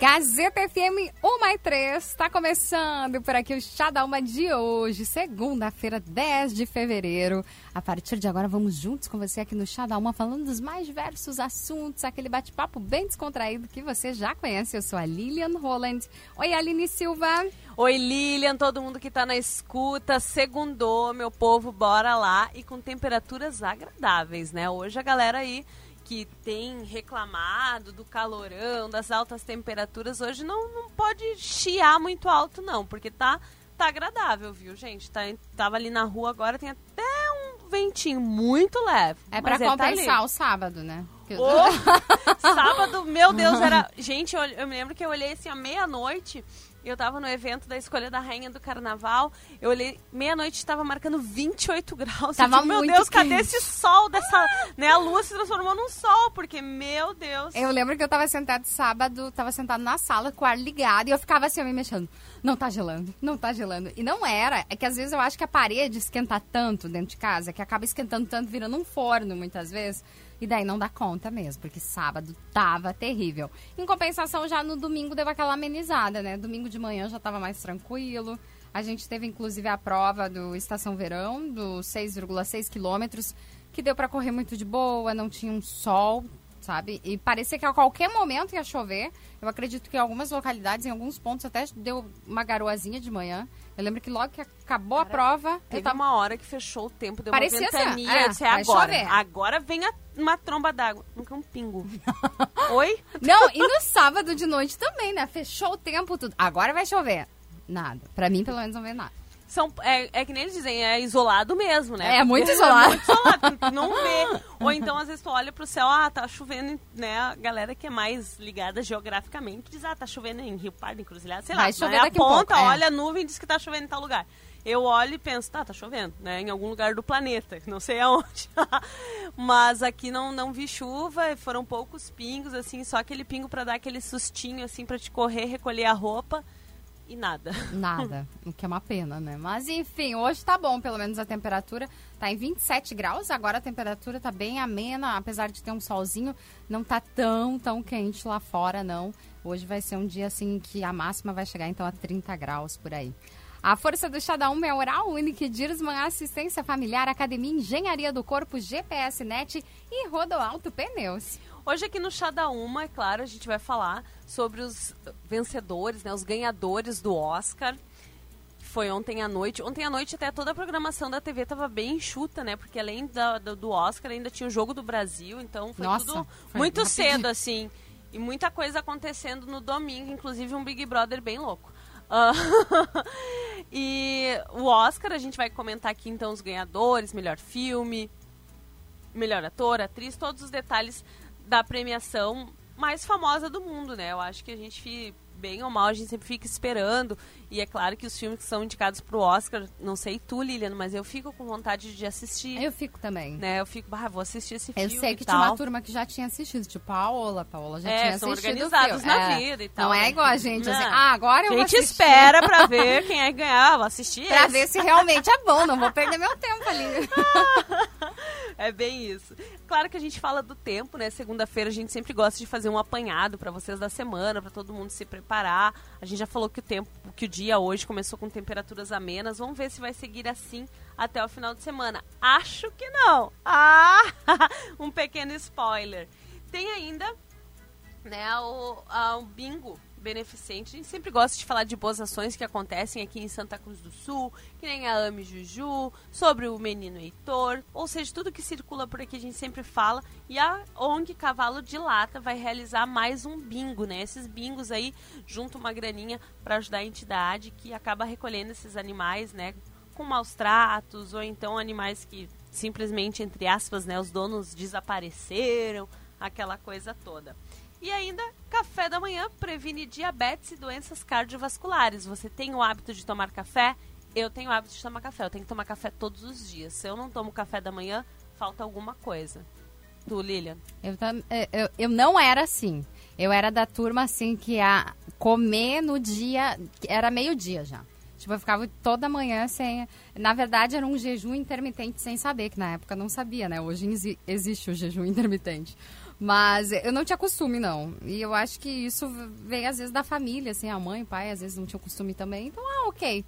Gazeta FM 1 mais 3, está começando por aqui o Chá da Uma de hoje, segunda-feira, 10 de fevereiro. A partir de agora, vamos juntos com você aqui no Chá da Uma, falando dos mais diversos assuntos, aquele bate-papo bem descontraído que você já conhece. Eu sou a Lilian Holland. Oi, Aline Silva. Oi, Lilian, todo mundo que tá na escuta. Segundou, meu povo, bora lá. E com temperaturas agradáveis, né? Hoje a galera aí que tem reclamado do calorão, das altas temperaturas, hoje não, não pode chiar muito alto, não, porque tá, tá agradável, viu, gente? Tá, tava ali na rua agora, tem até um ventinho muito leve. É ele tá compensar ali. o sábado, né? Ô, sábado, meu Deus, era. Gente, eu, eu me lembro que eu olhei assim à meia-noite. Eu tava no evento da escolha da rainha do carnaval. Eu olhei, meia-noite estava marcando 28 graus. Tava eu digo, meu Deus, cadê quente. esse sol dessa. né, a lua se transformou num sol, porque, meu Deus. Eu lembro que eu tava sentada sábado, tava sentada na sala com o ar ligado e eu ficava assim, me mexendo. Não tá gelando, não tá gelando. E não era. É que às vezes eu acho que a parede esquenta tanto dentro de casa, que acaba esquentando tanto, virando um forno muitas vezes. E daí não dá conta mesmo, porque sábado tava terrível. Em compensação, já no domingo deu aquela amenizada, né? Domingo de manhã já tava mais tranquilo. A gente teve inclusive a prova do Estação Verão, dos 6,6 quilômetros, que deu pra correr muito de boa, não tinha um sol, sabe? E parecia que a qualquer momento ia chover. Eu acredito que em algumas localidades, em alguns pontos, até deu uma garoazinha de manhã. Eu lembro que logo que acabou a prova, Teve tava uma hora que fechou o tempo, deu Parecia uma assim, ventania. é, eu disse, é agora. chover. Agora vem a- uma tromba d'água. Nunca um pingo. Oi? Não, e no sábado de noite também, né? Fechou o tempo tudo. Agora vai chover. Nada. Pra mim, pelo menos, não vê nada. São, é, é que nem eles dizem, é isolado mesmo, né? É, muito Porque isolado. muito isolado, não vê. Ou então, às vezes, tu olha pro céu, ah, tá chovendo, né? A galera que é mais ligada geograficamente diz, ah, tá chovendo em Rio Pardo, em Cruzilhada, sei lá. Vai chover daqui aponta, pouco, é. olha a nuvem e diz que tá chovendo em tal lugar. Eu olho e penso, tá, tá chovendo, né? Em algum lugar do planeta, não sei aonde. Mas aqui não, não vi chuva, foram poucos pingos, assim, só aquele pingo pra dar aquele sustinho, assim, pra te correr, recolher a roupa e nada. Nada. o que é uma pena, né? Mas enfim, hoje tá bom, pelo menos a temperatura tá em 27 graus. Agora a temperatura tá bem amena, apesar de ter um solzinho, não tá tão, tão quente lá fora, não. Hoje vai ser um dia assim que a máxima vai chegar então a 30 graus por aí. A força do Chá da Uma é Oral Unique, Dirsman Assistência Familiar, Academia Engenharia do Corpo, GPS Net e Rodoalto Pneus. Hoje aqui no Chá da Uma, é claro, a gente vai falar sobre os vencedores, né, os ganhadores do Oscar. Foi ontem à noite. Ontem à noite até toda a programação da TV estava bem enxuta, né? Porque além da- do, Oscar ainda tinha o Jogo do Brasil, então foi Nossa, tudo foi muito rapidinho. cedo, assim. E muita coisa acontecendo no domingo, inclusive um Big Brother bem louco. Ah, e o Oscar, a gente vai comentar aqui então os ganhadores, melhor filme, melhor ator, atriz, todos os detalhes da premiação mais famosa do mundo, né? Eu acho que a gente, bem ou mal, a gente sempre fica esperando. E é claro que os filmes que são indicados pro Oscar, não sei tu, Lilian, mas eu fico com vontade de assistir. Eu fico também. Né? Eu fico, ah, vou assistir esse Eu filme. sei que tinha tal. uma turma que já tinha assistido, tipo Paola, Paola já É, tinha são assistido. o organizados na É, vida e tal, Não é né? igual a gente, assim, ah, agora eu A gente espera pra ver quem é que ganhar, vou assistir Pra esse. ver se realmente é bom, não vou perder meu tempo ali. É bem isso. Claro que a gente fala do tempo, né? Segunda-feira a gente sempre gosta de fazer um apanhado pra vocês da semana, pra todo mundo se preparar. A gente já falou que o tempo, que o dia hoje começou com temperaturas amenas. Vamos ver se vai seguir assim até o final de semana. Acho que não. Ah, um pequeno spoiler. Tem ainda, né, o, a- o bingo beneficente. A gente sempre gosta de falar de boas ações que acontecem aqui em Santa Cruz do Sul, que nem a Ami Juju, sobre o menino Heitor, ou seja, tudo que circula por aqui a gente sempre fala. E a ONG Cavalo de Lata vai realizar mais um bingo, né? Esses bingos aí, junto uma graninha para ajudar a entidade que acaba recolhendo esses animais, né? Com maus tratos, ou então animais que simplesmente, entre aspas, né, os donos desapareceram, aquela coisa toda. E ainda, café da manhã previne diabetes e doenças cardiovasculares. Você tem o hábito de tomar café? Eu tenho o hábito de tomar café. Eu tenho que tomar café todos os dias. Se eu não tomo café da manhã, falta alguma coisa. Tu, Lilian? Eu, é, eu, eu não era assim. Eu era da turma assim que a comer no dia. Era meio-dia já. Tipo, eu ficava toda manhã sem. Na verdade, era um jejum intermitente sem saber, que na época não sabia, né? Hoje existe o jejum intermitente. Mas eu não tinha costume, não. E eu acho que isso vem às vezes da família, assim, a mãe, o pai, às vezes não tinham costume também. Então, ah, ok.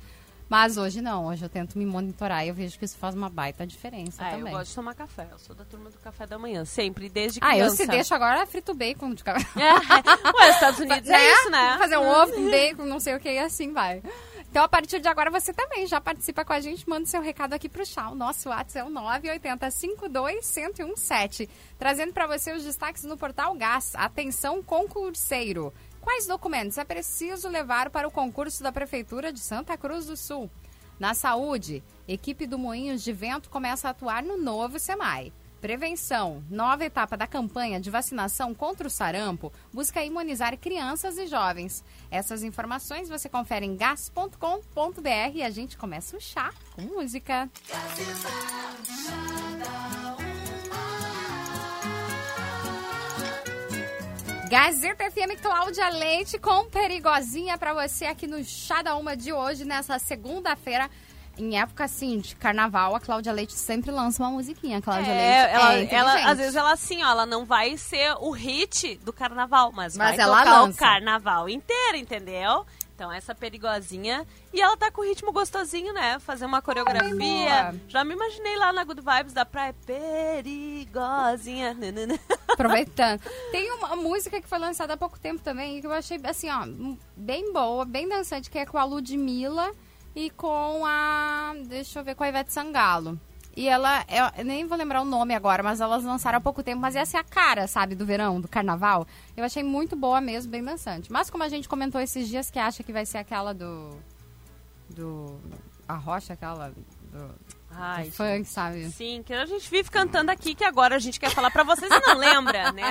Mas hoje não, hoje eu tento me monitorar e eu vejo que isso faz uma baita diferença é, também. eu gosto de tomar café, eu sou da turma do café da manhã, sempre, desde criança. Ah, eu se deixo agora frito bacon de café. É, ué, Estados Unidos é, é isso, né? Fazer um ovo com bacon, não sei o que, e assim vai. Então, a partir de agora, você também já participa com a gente. Manda seu recado aqui pro Chá. O nosso WhatsApp é o 980 52117. Trazendo para você os destaques no Portal Gás. Atenção, concurseiro. Quais documentos é preciso levar para o concurso da Prefeitura de Santa Cruz do Sul? Na saúde, equipe do Moinhos de Vento começa a atuar no novo SEMAI. Prevenção. Nova etapa da campanha de vacinação contra o sarampo busca imunizar crianças e jovens. Essas informações você confere em gas.com.br e a gente começa o chá com música. Gazeta FM Cláudia Leite com perigosinha para você aqui no Chá da Uma de hoje, nessa segunda-feira em época assim de carnaval, a Cláudia Leite sempre lança uma musiquinha. A Cláudia é, Leite ela, é ela, às vezes ela assim, ó, ela não vai ser o hit do carnaval, mas, mas vai ela tocar lança. o carnaval inteiro, entendeu? Então essa perigosinha. E ela tá com ritmo gostosinho, né? Fazer uma coreografia. Já me imaginei lá na Good Vibes da praia. Perigosinha. Aproveitando. Tem uma música que foi lançada há pouco tempo também, que eu achei, assim, ó, bem boa, bem dançante, que é com a Ludmilla e com a. Deixa eu ver, com a Ivete Sangalo. E ela, eu nem vou lembrar o nome agora, mas elas lançaram há pouco tempo. Mas essa é a cara, sabe, do verão, do carnaval. Eu achei muito boa mesmo, bem dançante. Mas como a gente comentou esses dias que acha que vai ser aquela do. Do. A rocha, aquela. Do, Ai, funk, sabe? Sim, que a gente vive cantando aqui, que agora a gente quer falar pra vocês e não lembra, né?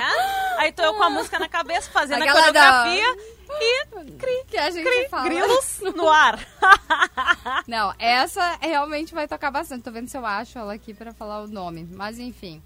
Aí tô eu com a música na cabeça, fazendo aquela a coreografia. Da e cri, que a gente cri, fala. grilos no ar. Não, essa realmente vai tocar bastante. Tô vendo se eu acho ela aqui para falar o nome. Mas enfim.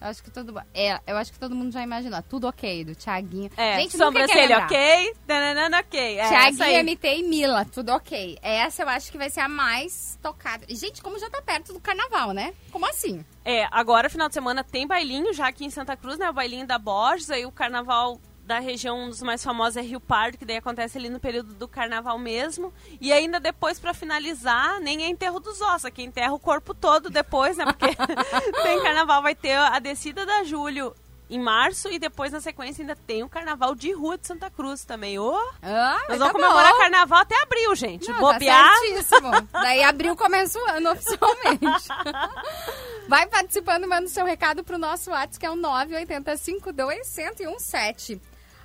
Eu acho que todo é, eu acho que todo mundo já imaginou. Tudo ok, do Thiaguinho. É, Gente, sobrancelha ok, dananana ok. É, Thiaguinho, MT e Mila, tudo ok. Essa eu acho que vai ser a mais tocada. Gente, como já tá perto do carnaval, né? Como assim? É, agora final de semana tem bailinho já aqui em Santa Cruz, né? O bailinho da Borges, aí o carnaval da região, um dos mais famosos é Rio Pardo, que daí acontece ali no período do carnaval mesmo. E ainda depois, para finalizar, nem é enterro dos ossos, aqui enterra o corpo todo depois, né? Porque tem carnaval, vai ter a descida da Julho em março e depois na sequência ainda tem o carnaval de rua de Santa Cruz também. Oh, ah, nós vamos tá comemorar bom. carnaval até abril, gente. Não, tá Bobear. Tá. Daí abril começa o ano oficialmente. Vai participando, manda o seu recado pro nosso WhatsApp, que é o 9852117.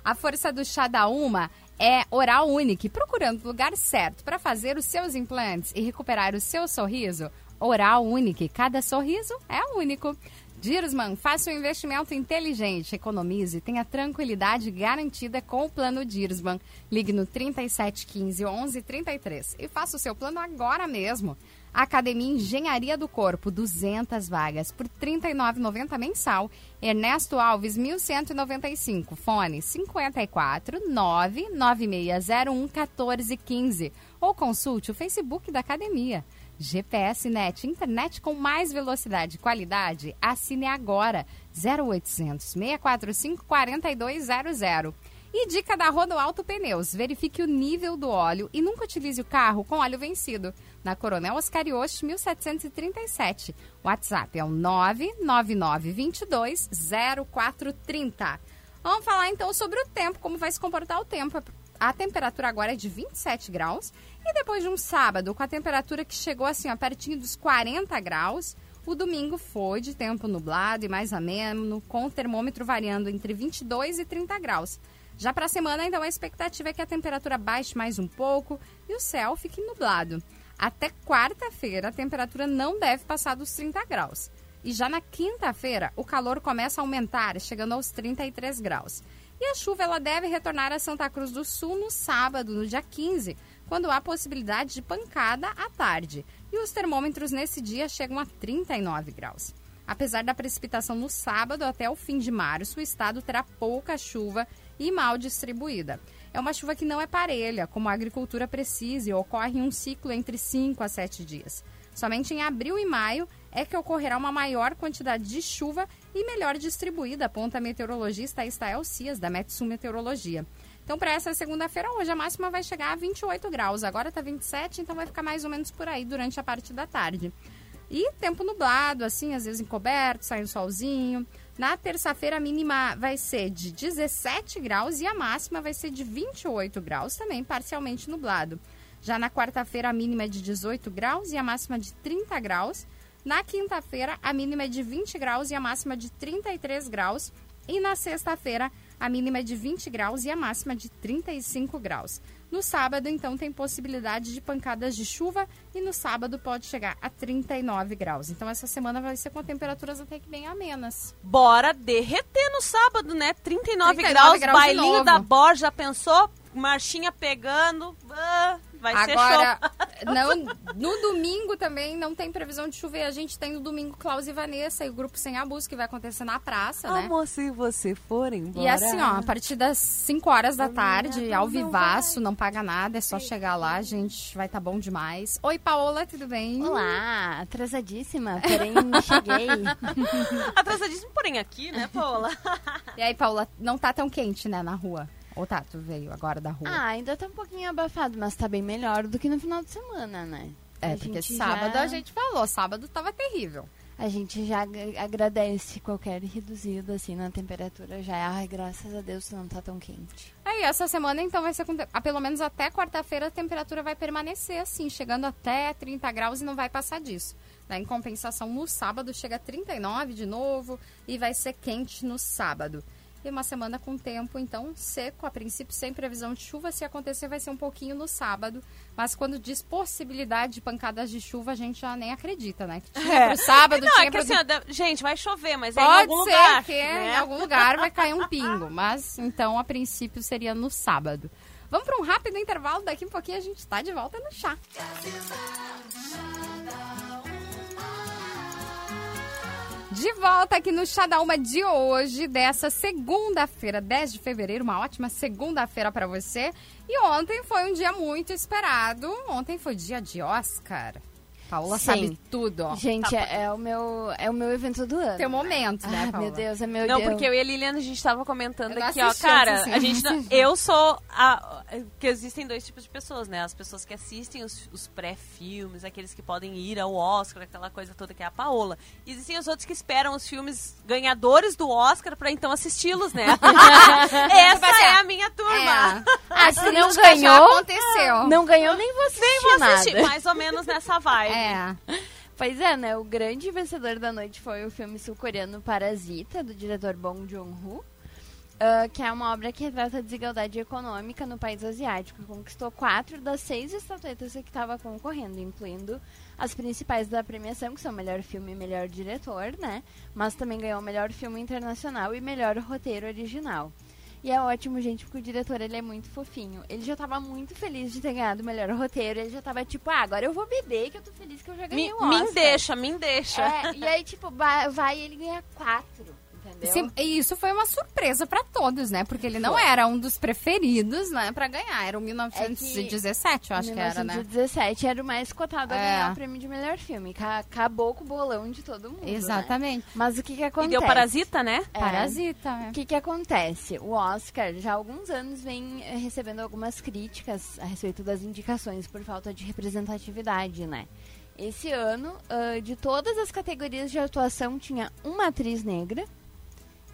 A força do chá da Uma é Oral Unique, procurando o lugar certo para fazer os seus implantes e recuperar o seu sorriso. Oral Unique, cada sorriso é único. Dirsman, faça um investimento inteligente, economize, tenha tranquilidade garantida com o plano Dirsman. Ligue no 3715 1133 e faça o seu plano agora mesmo. Academia Engenharia do Corpo, 200 vagas por R$ 39,90 mensal. Ernesto Alves, 1195. Fone 54 99601 1415. Ou consulte o Facebook da academia. GPS Net, internet com mais velocidade e qualidade. Assine agora 0800 645 4200. E dica da Rodoalto Pneus: verifique o nível do óleo e nunca utilize o carro com óleo vencido. Na Coronel Oscar Yoshi, 1737. WhatsApp é o 999220430. Vamos falar então sobre o tempo, como vai se comportar o tempo. A temperatura agora é de 27 graus. E depois de um sábado, com a temperatura que chegou assim, ó, pertinho dos 40 graus, o domingo foi de tempo nublado e mais ameno, com o termômetro variando entre 22 e 30 graus. Já para a semana, então, a expectativa é que a temperatura baixe mais um pouco e o céu fique nublado. Até quarta-feira, a temperatura não deve passar dos 30 graus. E já na quinta-feira, o calor começa a aumentar, chegando aos 33 graus. E a chuva ela deve retornar a Santa Cruz do Sul no sábado, no dia 15, quando há possibilidade de pancada à tarde. E os termômetros nesse dia chegam a 39 graus. Apesar da precipitação no sábado até o fim de março, o estado terá pouca chuva e mal distribuída. É uma chuva que não é parelha, como a agricultura precisa, e ocorre em um ciclo entre 5 a 7 dias. Somente em abril e maio é que ocorrerá uma maior quantidade de chuva e melhor distribuída, aponta a meteorologista Estael Cias, da Metsu Meteorologia. Então, para essa segunda-feira, hoje a máxima vai chegar a 28 graus. Agora está 27, então vai ficar mais ou menos por aí durante a parte da tarde. E tempo nublado, assim, às vezes encoberto, sai um solzinho. Na terça-feira, a mínima vai ser de 17 graus e a máxima vai ser de 28 graus, também parcialmente nublado. Já na quarta-feira, a mínima é de 18 graus e a máxima de 30 graus. Na quinta-feira, a mínima é de 20 graus e a máxima de 33 graus. E na sexta-feira, a mínima é de 20 graus e a máxima de 35 graus. No sábado, então, tem possibilidade de pancadas de chuva e no sábado pode chegar a 39 graus. Então, essa semana vai ser com temperaturas até que bem amenas. Bora derreter no sábado, né? 39, 39 graus, graus bailinho da Borja, pensou? Marchinha pegando. Ah vai Agora, ser show. Não, no domingo também não tem previsão de chover. A gente tem no domingo Klaus e Vanessa e o grupo Sem Abuso que vai acontecer na praça, né? Amor, se você for embora. E assim, ó, a partir das 5 horas da tarde, ao vivaço, não paga nada, é só chegar lá, gente, vai estar tá bom demais. Oi, Paola, tudo bem? Olá, atrasadíssima, porém cheguei. atrasadíssima, porém aqui, né, Paola? e aí, Paola, não tá tão quente, né, na rua? Ou tá, tu veio agora da rua? Ah, ainda tá um pouquinho abafado, mas tá bem melhor do que no final de semana, né? É, a porque sábado já... a gente falou, sábado tava terrível. A gente já agradece qualquer reduzida assim na temperatura já. Ai, graças a Deus não tá tão quente. Aí, essa semana então vai ser com, a, pelo menos até quarta-feira a temperatura vai permanecer assim, chegando até 30 graus e não vai passar disso. Né? Em compensação, no sábado chega a 39 de novo e vai ser quente no sábado. E uma semana com tempo, então, seco, a princípio sem previsão de chuva. Se acontecer, vai ser um pouquinho no sábado. Mas quando diz possibilidade de pancadas de chuva, a gente já nem acredita, né? Que tinha é. pro sábado, Não, tinha é que pro... assim, gente, vai chover, mas Pode é em algum ser lugar. que né? em algum lugar vai cair um pingo. Mas, então, a princípio, seria no sábado. Vamos para um rápido intervalo. Daqui a um pouquinho a gente está de volta no chá. De volta aqui no Chá da Uma de hoje, dessa segunda-feira, 10 de fevereiro, uma ótima segunda-feira para você. E ontem foi um dia muito esperado. Ontem foi dia de Oscar. Paula Sim. sabe tudo, ó. Gente, tá, é, é, o meu, é o meu evento do ano. Teu momento, né, ah, Paula? meu Deus, é meu Não, Deus. porque eu e a Liliana, a gente tava comentando aqui, ó, cara, assim. a gente não, eu sou a, que existem dois tipos de pessoas, né? As pessoas que assistem os, os pré-filmes, aqueles que podem ir ao Oscar, aquela coisa toda que é a Paola. E existem os outros que esperam os filmes ganhadores do Oscar pra então assisti-los, né? Essa é a minha turma. É. Ah, se não ganhou, aconteceu. Não ganhou nem você. Nem vou assistir, mais ou menos nessa vibe. É. Pois é, né? O grande vencedor da noite foi o filme sul-coreano Parasita, do diretor Bong Joon-ho. Uh, que é uma obra que retrata a desigualdade econômica no país asiático. Conquistou quatro das seis estatuetas que estava concorrendo, incluindo as principais da premiação, que são melhor filme e melhor diretor, né? Mas também ganhou melhor filme internacional e melhor roteiro original. E é ótimo, gente, porque o diretor ele é muito fofinho. Ele já tava muito feliz de ter ganhado o melhor roteiro. Ele já tava tipo, ah, agora eu vou beber, que eu tô feliz que eu já ganhei me, o Oscar. Me deixa, me deixa. É, e aí, tipo, vai e ele ganha quatro. Sim, e isso foi uma surpresa para todos, né? Porque ele não era um dos preferidos, né, para ganhar. Era o 1917, é eu acho 1917 que era, né? 1917 era o mais cotado a é. ganhar o prêmio de melhor filme. Acabou com o bolão de todo mundo. Né? Exatamente. Né? Mas o que que acontece? E deu Parasita, né? É. Parasita. É. O que que acontece? O Oscar já há alguns anos vem eh, recebendo algumas críticas a respeito das indicações por falta de representatividade, né? Esse ano, uh, de todas as categorias de atuação, tinha uma atriz negra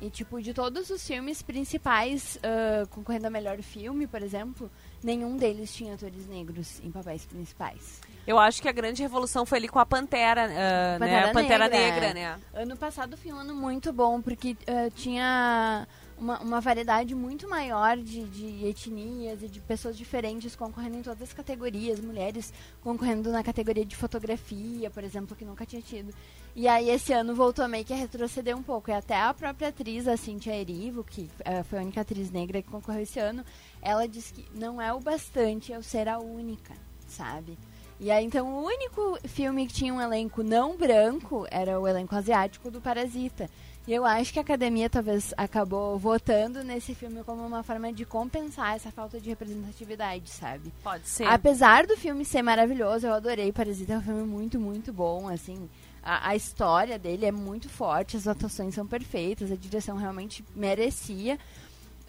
e, tipo, de todos os filmes principais, uh, concorrendo a melhor filme, por exemplo, nenhum deles tinha atores negros em papéis principais. Eu acho que a grande revolução foi ali com a Pantera, uh, Pantera né? A Pantera Negra. Negra, né? Ano passado foi um ano muito bom, porque uh, tinha uma, uma variedade muito maior de, de etnias e de pessoas diferentes concorrendo em todas as categorias, mulheres concorrendo na categoria de fotografia, por exemplo, que nunca tinha tido. E aí esse ano voltou meio que a retroceder um pouco. E até a própria atriz, a Cintia Erivo, que uh, foi a única atriz negra que concorreu esse ano, ela disse que não é o bastante eu ser a única, sabe? E aí, então, o único filme que tinha um elenco não branco era o elenco asiático do Parasita. Eu acho que a academia talvez acabou votando nesse filme como uma forma de compensar essa falta de representatividade, sabe? Pode ser. Apesar do filme ser maravilhoso, eu adorei Parasita, é um filme muito, muito bom, assim. A, a, história dele é muito forte, as atuações são perfeitas, a direção realmente merecia.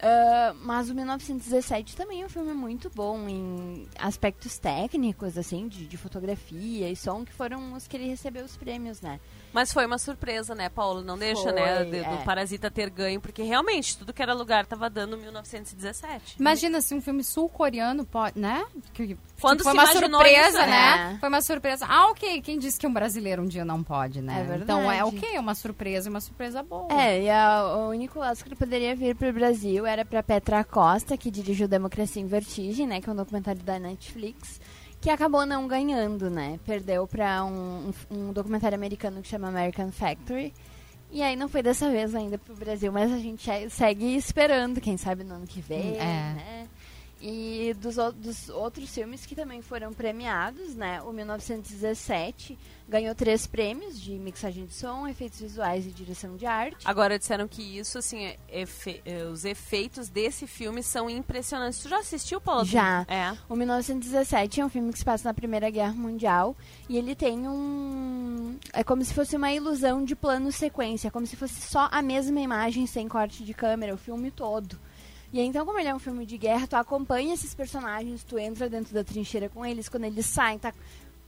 Uh, mas o 1917 também é um filme muito bom em aspectos técnicos, assim, de, de, fotografia e som, que foram os que ele recebeu os prêmios, né? Mas foi uma surpresa, né, Paulo? Não deixa, foi, né, de, é. do Parasita ter ganho, porque realmente tudo que era lugar estava dando 1917. Imagina se um filme sul-coreano pode, né? Que, Quando foi uma surpresa, isso, né? É. Foi uma surpresa. Ah, ok. Quem disse que um brasileiro um dia não pode, né? É verdade. Então é ok, uma surpresa, uma surpresa boa. É, e a, o único Oscar que poderia vir para o Brasil era para Petra Costa, que dirigiu Democracia em Vertigem, né? Que é um documentário da Netflix que acabou não ganhando, né? Perdeu para um, um, um, documentário americano que chama American Factory. E aí não foi dessa vez ainda pro Brasil, mas a gente segue esperando, quem sabe no ano que vem, é. né? E dos, dos, outros filmes que também foram premiados, né? O 1917 ganhou três prêmios de mixagem de som, efeitos visuais e direção de arte. Agora disseram que isso, assim, é efe é, os efeitos desse filme são impressionantes. Tu já assistiu, Paulo? Já. É. O 1917 é um filme que se passa na Primeira Guerra Mundial e ele tem um... É como se fosse uma ilusão de plano sequência, como se fosse só a mesma imagem sem corte de câmera, o filme todo. E então, como ele é um filme de guerra, tu acompanha esses personagens, tu entra dentro da trincheira com eles, quando eles saem, tá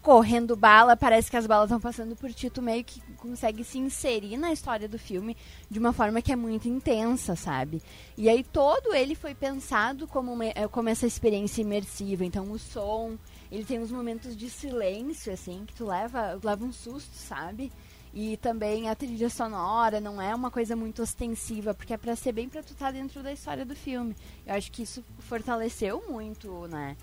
correndo bala, parece que as balas estão passando por ti, tu meio que consegue se inserir na história do filme de uma forma que é muito intensa, sabe? E aí todo ele foi pensado como, uma, eh, como essa experiência imersiva, então o som, ele tem uns momentos de silêncio, assim, que tu leva, leva um susto, sabe? E também a trilha sonora não é uma coisa muito ostensiva, porque é pra ser bem pra tu estar tá dentro da história do filme. Eu acho que isso fortaleceu muito, né?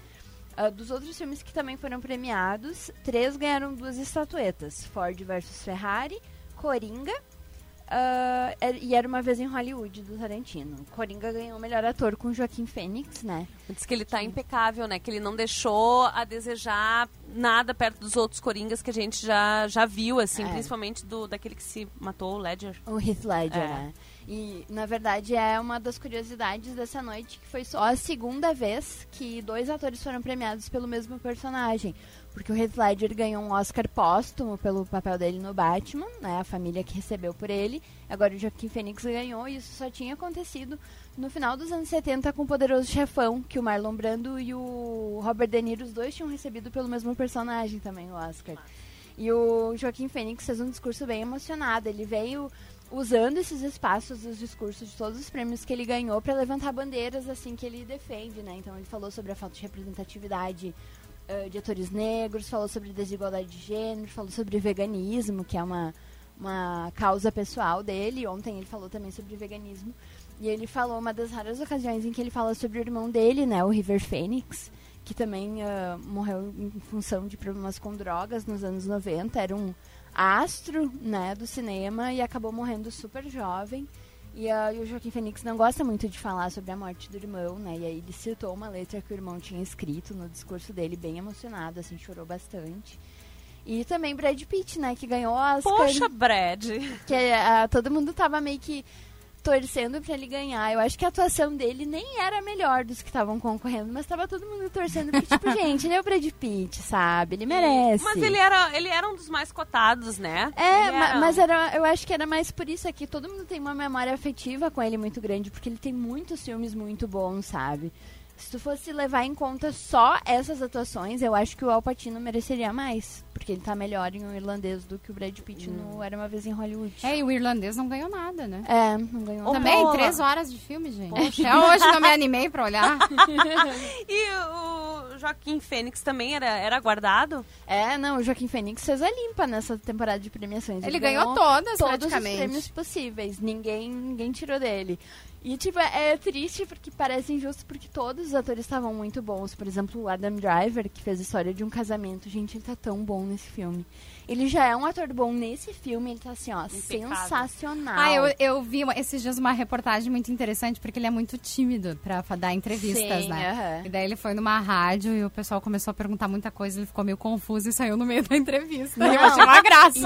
Uh, dos outros filmes que também foram premiados, três ganharam duas estatuetas: Ford versus Ferrari, Coringa Uh, e era uma vez em Hollywood do Tarantino. Coringa ganhou o melhor ator com Joaquim Fênix, né? Diz que ele tá impecável, né? Que ele não deixou a desejar nada perto dos outros Coringas que a gente já, já viu, assim, é. principalmente do daquele que se matou, o Ledger. O Heath Ledger, é. né? E, na verdade, é uma das curiosidades dessa noite que foi só a segunda vez que dois atores foram premiados pelo mesmo personagem. Porque o Heath Ledger ganhou um Oscar póstumo pelo papel dele no Batman, né? A família que recebeu por ele. Agora o Joaquim Phoenix ganhou e isso só tinha acontecido no final dos anos 70 com o Poderoso Chefão, que o Marlon Brando e o Robert De Niro, os dois tinham recebido pelo mesmo personagem também o Oscar. E o Joaquim Phoenix fez um discurso bem emocionado. Ele veio usando esses espaços os discursos de todos os prêmios que ele ganhou para levantar bandeiras assim que ele defende, né? Então ele falou sobre a falta de representatividade uh, de atores negros, falou sobre desigualdade de gênero, falou sobre veganismo, que é uma, uma causa pessoal dele. Ontem ele falou também sobre veganismo. E ele falou uma das raras ocasiões em que ele fala sobre o irmão dele, né, o River Phoenix, que também uh, morreu em função de problemas com drogas nos anos 90. Era um astro, né, do cinema e acabou morrendo super jovem. E, uh, o Joaquim Fênix não gosta muito de falar sobre a morte do irmão, né? E aí ele citou uma letra que o irmão tinha escrito no discurso dele, bem emocionado, assim, chorou bastante. E também Brad Pitt, né? Que ganhou as... Poxa, Brad! Que uh, todo mundo tava meio que torcendo para ele ganhar. Eu acho que a atuação dele nem era a melhor dos que estavam concorrendo, mas tava todo mundo torcendo porque, tipo, gente, ele é o Brad Pitt, sabe? Ele merece. Mas ele era, ele era um dos mais cotados, né? É, era... mas era, eu acho que era mais por isso aqui. Todo mundo tem uma memória afetiva com ele muito grande, porque ele tem muitos filmes muito bons, sabe? Se tu fosse levar em conta só essas atuações, eu acho que o Al Pacino mereceria mais. Porque ele tá melhor em um irlandês do que o Brad Pitt hum. no Era Uma Vez em Hollywood. É, e o irlandês não ganhou nada, né? É, não ganhou nada. Também, três horas de filme, gente. Poxa. Até hoje não me animei pra olhar. e o Joaquim Fênix também era, era guardado? É, não, o Joaquim Fênix fez a limpa nessa temporada de premiações. Ele, ele ganhou, ganhou todas, todos praticamente. os prêmios possíveis. Ninguém, ninguém tirou dele. E, tipo, é triste porque parece injusto porque todos os atores estavam muito bons. Por exemplo, o Adam Driver, que fez a história de um casamento. Gente, ele tá tão bom nesse filme. Ele já é um ator bom nesse filme, ele tá assim, ó, Impecável. sensacional. Ah, eu, eu vi esses dias uma reportagem muito interessante, porque ele é muito tímido pra dar entrevistas, Sim, né? aham. E daí ele foi numa rádio e o pessoal começou a perguntar muita coisa, ele ficou meio confuso e saiu no meio da entrevista. Não. Eu achei uma graça.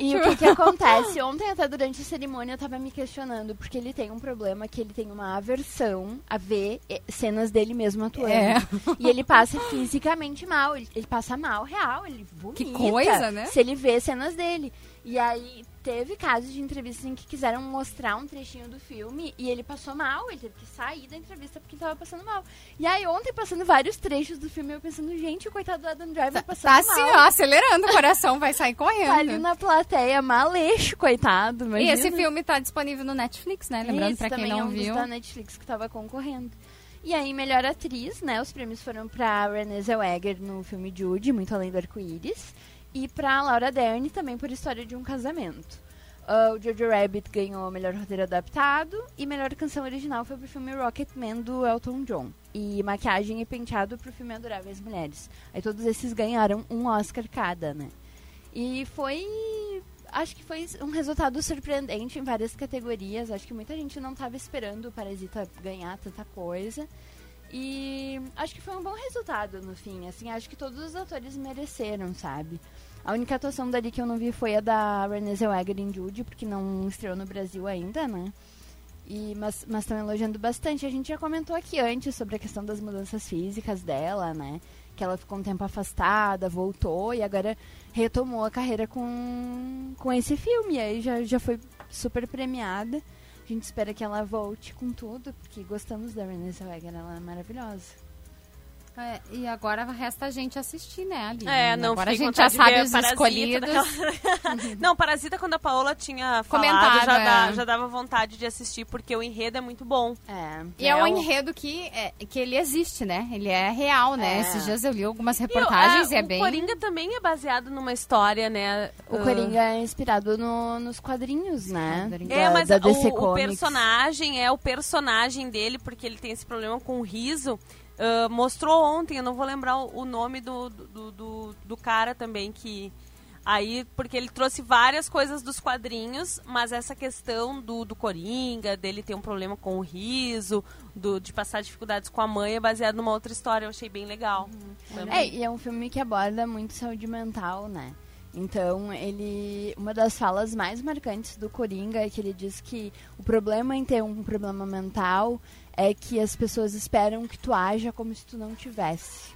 E, e o que que acontece? Ontem, até durante a cerimônia, eu tava me questionando, porque ele tem um problema que ele tem uma aversão a ver eh, cenas dele mesmo atuando. É. E ele passa fisicamente mal, ele, ele passa mal, real, ele vomita. Que coisa, né? Se ele vê cenas dele. E aí, teve casos de entrevistas em que quiseram mostrar um trechinho do filme e ele passou mal, ele teve que sair da entrevista porque ele tava passando mal. E aí, ontem, passando vários trechos do filme, eu pensando, gente, o coitado do Adam Driver passando Tá assim, mal. ó, acelerando o coração, vai sair Tá ali correndo. na plateia, maleixo, coitado. E Imagina. esse filme tá disponível no Netflix, né? Lembrando pra quem não é um viu. da Netflix que tava concorrendo. E aí, melhor atriz, né? Os prêmios foram pra Renée Zellweger no filme Jude, Muito Além do Arco-Íris. E pra Laura Dern também por História de um Casamento. Ah, o Jojo Rabbit ganhou melhor roteiro adaptado e melhor canção original foi pro filme Rocketman do Elton John. E maquiagem e penteado pro filme Adoráveis Mulheres. Aí todos esses ganharam um Oscar cada, né? E foi. Acho que foi um resultado surpreendente em várias categorias. Acho que muita gente não estava esperando o Parasita ganhar tanta coisa. E acho que foi um bom resultado no fim. Assim, acho que todos os atores mereceram, sabe? A única atuação dali que eu não vi foi a da Renée Zellweger em Jude, porque não estreou no Brasil ainda, né? E, mas estão elogiando bastante. A gente já comentou aqui antes sobre a questão das mudanças físicas dela, né? Que ela ficou um tempo afastada, voltou e agora retomou a carreira com, com esse filme. E aí já, já foi super premiada. A gente espera que ela volte com tudo, porque gostamos da Renée Zellweger, ela é maravilhosa. É, e agora resta a gente assistir, né, Aline? É, não Agora a gente já sabe os Parasita escolhidos. daquela- não, Parasita, quando a Paola tinha Comentado, falado, já, dá- é. já dava vontade de assistir, porque o enredo é muito bom. É. E é um É, o- enredo que, é, que ele existe, né? Ele é real, né? É. Esses dias eu li algumas E o- reportagens e, a- é o bem... Coringa também é baseado numa história, né? O ah, Coringa é inspirado no- nos quadrinhos, né? quadrinhos. É, Da- mas da o, DC o personagem é o personagem dele, porque ele tem esse problema com o riso. Ah, mostrou ontem, eu não vou lembrar o, nome do, do, do, do cara também que. Aí, porque ele trouxe várias coisas dos quadrinhos, mas essa questão do, do Coringa, dele ter um problema com o riso, do, de passar dificuldades com a mãe, é baseado numa outra história. Eu achei bem legal. também. É, e é um filme que aborda muito saúde mental, né? Então, ele. Uma das falas mais marcantes do Coringa é que ele diz que o problema em ter um problema mental é que as pessoas esperam que tu haja como se tu não tivesse.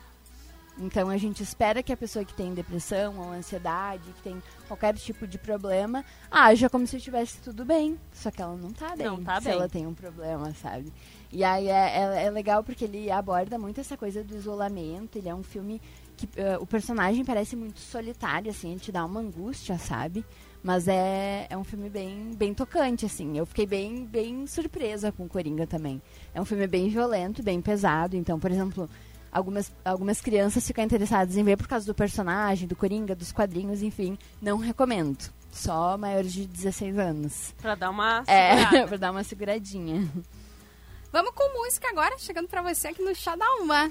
Então a gente espera que a pessoa que tem depressão ou ansiedade, que tem qualquer tipo de problema, haja como se estivesse tudo bem. Só que ela não tá bem. Não tá se bem. ela tem um problema, sabe? E aí é, é, é legal porque ele aborda muito essa coisa do isolamento. Ele é um filme que eh, o personagem parece muito solitário, assim, ele te dá uma angústia, sabe? Mas é, é um filme bem, bem tocante, assim. Eu fiquei bem, bem surpresa com o Coringa também. É um filme bem violento, bem pesado. Então, por exemplo, algumas, algumas crianças ficam interessadas em ver por causa do personagem, do Coringa, dos quadrinhos, enfim. Não recomendo. Só maiores de 16 anos. Pra dar uma É, segurada. pra dar uma seguradinha. Vamos com música agora, chegando pra você aqui no Chá da Uma.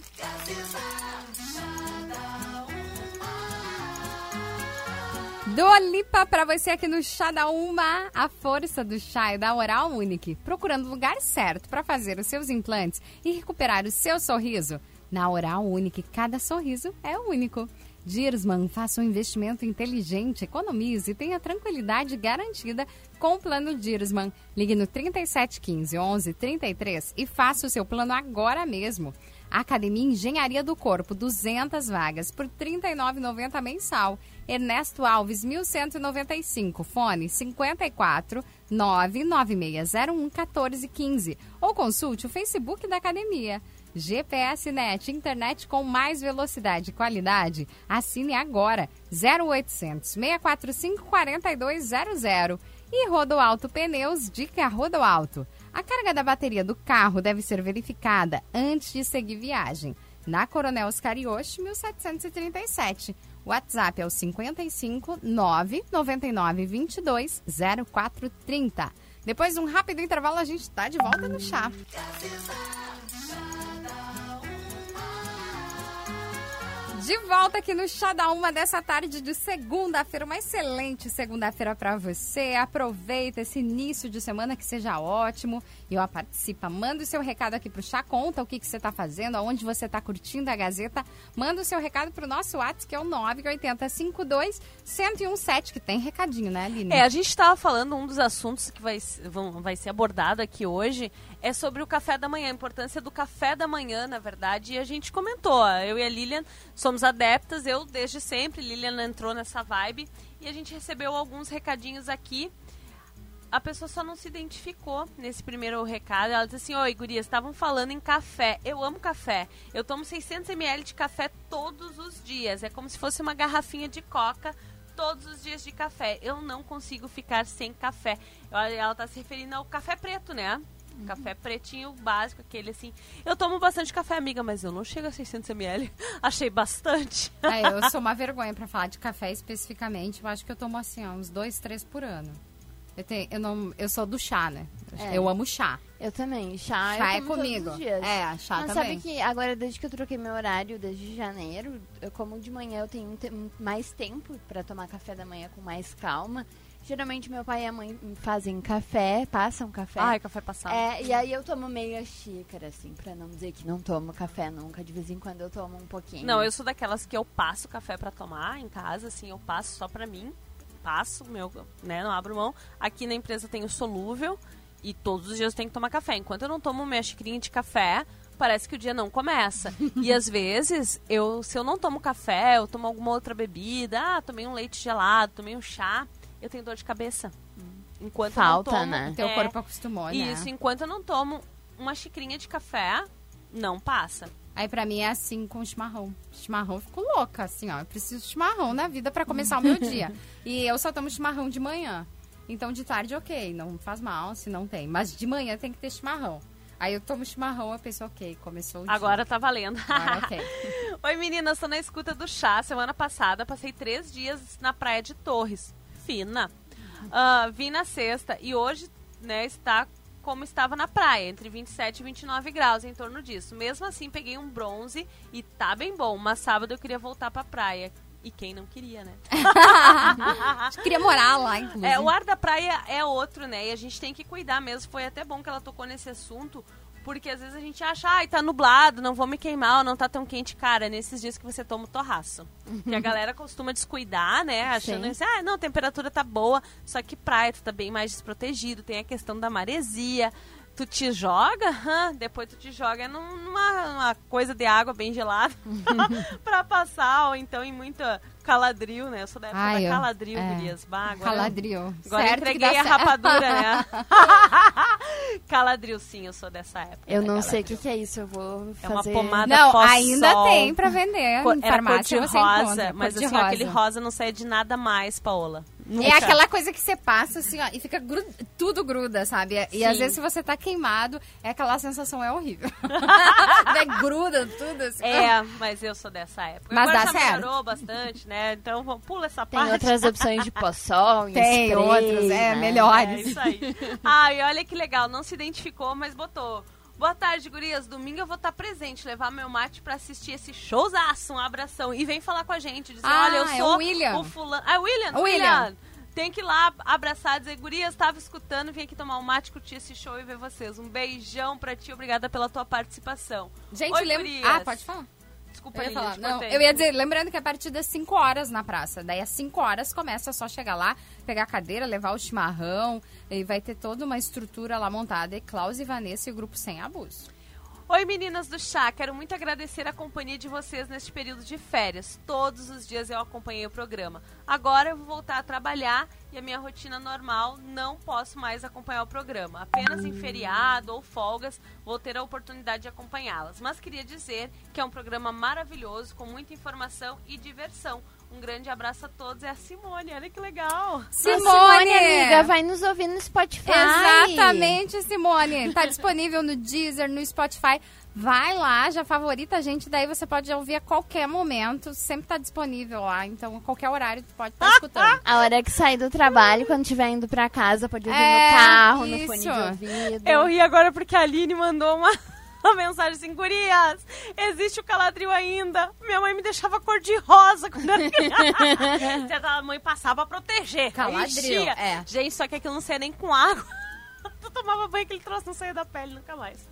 Dua Lipa pra você aqui no Chá da Uma. A força do chá é da Oral Unique. Procurando o lugar certo para fazer os seus implantes e recuperar o seu sorriso? Na Oral Unique, cada sorriso é único. Dirsman, faça um investimento inteligente, economize e tenha tranquilidade garantida com o plano Dirsman. Ligue no 3715 1133 e faça o seu plano agora mesmo. Academia Engenharia do Corpo, 200 vagas por R$ 39,90 mensal. Ernesto Alves, 1195, fone 54 99601 1415 ou consulte o Facebook da academia. GPS Net, internet com mais velocidade e qualidade. Assine agora 0800 645 4200 e Rodoalto Pneus, dica Rodoalto. A carga da bateria do carro deve ser verificada antes de seguir viagem. Na Coronel Oscarioche, 1737. WhatsApp é o 55 999 22 0430. Depois de um rápido intervalo, a gente tá de volta no chá. De volta aqui no Chá da Uma dessa tarde de segunda-feira. Uma excelente segunda-feira para você. Aproveita esse início de semana que seja ótimo. E ó, participa. Manda o seu recado aqui pro Chá. Conta o que, que você tá fazendo, aonde você tá curtindo a Gazeta. Manda o seu recado pro nosso WhatsApp, que é o 98052 1017, que tem recadinho, né, Aline? É, a gente tava falando, um dos assuntos que vai, vão, vai ser abordado aqui hoje é sobre o café da manhã, a importância do café da manhã, na verdade. E a gente comentou, eu e a Lilian somos adeptas, eu desde sempre, Lilian entrou nessa vibe. E a gente recebeu alguns recadinhos aqui. A pessoa só não se identificou nesse primeiro recado. Ela disse assim: Oi, gurias, estavam falando em café. Eu amo café. Eu tomo 600 ml de café todos os dias. É como se fosse uma garrafinha de coca todos os dias de café. Eu não consigo ficar sem café. Ela está se referindo ao café preto, né? Uhum. Café pretinho básico, aquele assim. Eu tomo bastante café, amiga, mas eu não chego a 600 ml. Achei bastante. É, eu sou uma vergonha para falar de café especificamente. Eu acho que eu tomo assim, ó, uns dois, três por ano. Eu, tenho, eu, não, eu sou do chá, né? É. Eu amo chá. Eu também. Chá, Chá eu é comigo. os dias. É, chá Mas também. sabe que agora, desde que eu troquei meu horário, desde janeiro, eu como de manhã, eu tenho te- mais tempo pra tomar café da manhã com mais calma. Geralmente meu pai e a mãe fazem café, passam café. Ai, café passado. É, e aí eu tomo meia xícara, assim, pra não dizer que não tomo café nunca. De vez em quando eu tomo um pouquinho. Não, eu sou daquelas que eu passo café pra tomar em casa, assim, eu passo só pra mim. Passo, meu, né, não abro mão. Aqui na empresa tem o solúvel e todos os dias eu tenho que tomar café. Enquanto eu não tomo minha xicrinha de café, parece que o dia não começa. e às vezes, eu, se eu não tomo café, eu tomo alguma outra bebida, ah, tomei um leite gelado, tomei um chá, eu tenho dor de cabeça. Enquanto Falta, eu não tomo, né? Teu é, corpo acostumou, né? Isso, enquanto eu não tomo uma xicrinha de café, não passa. Aí pra mim é assim com chimarrão. Chimarrão, eu fico louca, assim, ó. Eu preciso de chimarrão na vida pra começar o meu dia. E eu só tomo chimarrão de manhã. Então de tarde, ok, não faz mal se não tem. Mas de manhã tem que ter chimarrão. Aí eu tomo chimarrão, eu penso, ok, começou o dia. Agora tá valendo. Agora, ok. Oi meninas, tô na escuta do chá. Semana passada passei três dias na praia de Torres. Fina. Ah, vim na sexta e hoje, né, está como estava na praia, entre 27 e 29 graus, em torno disso. Mesmo assim, peguei um bronze e tá bem bom. Mas sábado eu queria voltar pra praia. E quem não queria, né? Queria morar lá, inclusive. É, o ar da praia é outro, né? E a gente tem que cuidar mesmo. Foi até bom que ela tocou nesse assunto, porque às vezes a gente acha, ai, tá nublado, não vou me queimar, não tá tão quente. Cara, é nesses dias que você toma o torraço. que a galera costuma descuidar, né? Achando Sim. assim, ah, não, a temperatura tá boa, só que praia tu tá bem mais desprotegido, tem a questão da maresia. Tu te joga, hã, depois tu te joga num- numa, numa coisa de água bem gelada pra passar, ou então em muita caladril, né? Eu sou da época Ai, da caladril, é. gurias. Bah, agora- Caladril. Agora Certo que entreguei a certo. rapadura, né? Caladril, sim, eu sou dessa época. Eu não sei o que, que é isso, eu vou É uma fazer... pomada Não, pós-sol. ainda tem pra vender. Co- em farmácia cor de você rosa, encontra. mas assim, ó, aquele rosa não sai de nada mais, Paola. É aquela coisa que você passa assim, ó, e fica gru- tudo gruda, sabe? E Sim. às vezes se você tá queimado, é aquela sensação é horrível. é gruda tudo assim. É, mas eu sou dessa época. Mas Agora dá já certo. melhorou bastante, né? Então vamos- pula essa Tem parte. outras opções de pó-sol, Tem spray, outros, é, né? É melhores. isso aí. Ai, olha que legal, não se identificou, mas botou. Boa tarde, gurias. Domingo eu vou estar presente, levar meu mate pra assistir esse showzaço. Um abração. E vem falar com a gente, dizer, Ah, olha, eu é sou o William. o fulano. Ah, é o William? O William. Tem que ir lá abraçar, dizer, gurias, tava escutando, vim aqui tomar um mate, curtir esse show e ver vocês. Um beijão pra ti, obrigada pela tua participação. Gente, Oi, lembra. Ah, pode falar. Desculpa, Eu ia, falar. Não, eu ia dizer, lembrando que a partir das 5 horas na praça. Daí às 5 horas começa só chegar lá, pegar a cadeira, levar o chimarrão. E vai ter toda uma estrutura lá montada. E Klaus e Vanessa e o grupo Sem Abuso. Oi meninas do chá, quero muito agradecer a companhia de vocês neste período de férias. Todos os dias eu acompanhei o programa. Agora eu vou voltar a trabalhar e a minha rotina normal não posso mais acompanhar o programa. Apenas em feriado ou folgas vou ter a oportunidade de acompanhá-las. Mas queria dizer que é um programa maravilhoso, com muita informação e diversão. Um grande abraço a todos. É a Simone, olha que legal. Simone, Simone, amiga, vai nos ouvir no Spotify. Exatamente, Simone. Tá disponível no Deezer, no Spotify. Vai lá, já favorita a gente, daí você pode ouvir a qualquer momento. Sempre tá disponível lá, então a qualquer horário tu pode estar escutando. A hora que sair do trabalho, quando estiver indo pra casa, pode ouvir É, no carro, no isso. fone de ouvido. Eu ri agora porque a Aline mandou uma, uma mensagem assim, gurias, existe o caladril ainda. Minha mãe me deixava cor de rosa quando era criança. A mãe passava pra proteger. Caladril, é. Gente, só que aquilo não saía nem com água. Tu tomava banho, aquele troço não saía da pele nunca mais.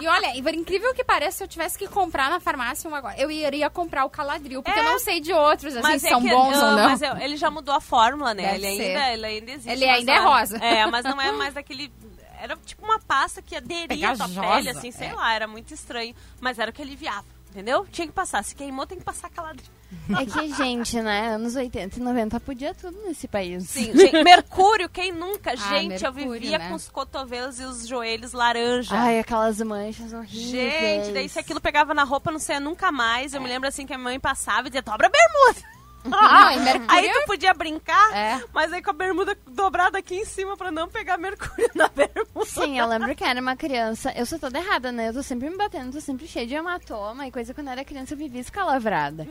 E olha, incrível que pareça, se eu tivesse que comprar na farmácia um agora, eu iria comprar o Caladril, porque É. eu não sei de outros, assim, Mas se é são que, bons ah, ou não. Mas é- ele já mudou a fórmula, né? Deve Ele ser. ainda, ele ainda existe. Ele ainda é não rosa. É, mas não é mais aquele... Era tipo uma pasta que aderia à tua pele, assim, sei é. lá, era muito estranho. Mas era o que aliviava, entendeu? Tinha que passar. Se queimou, tem que passar caladril. É que, gente, né? Anos 80 e 90 podia tudo nesse país. Sim, gente, Mercúrio, quem nunca? gente, eu Ah, Mercúrio, vivia né? com os cotovelos e os joelhos laranja. Ai, aquelas manchas horríveis. Gente, daí se aquilo pegava na roupa, não saia nunca mais. Eu me lembro assim que a minha mãe passava e dizia, dobra a bermuda. Ah, Aí tu podia brincar, É. mas aí com a bermuda dobrada aqui em cima pra não pegar mercúrio na bermuda. Sim, eu lembro que era uma criança. Eu sou toda errada, né? Eu tô sempre me batendo, tô sempre cheia de hematoma e coisa quando eu era criança eu vivia escalavrada.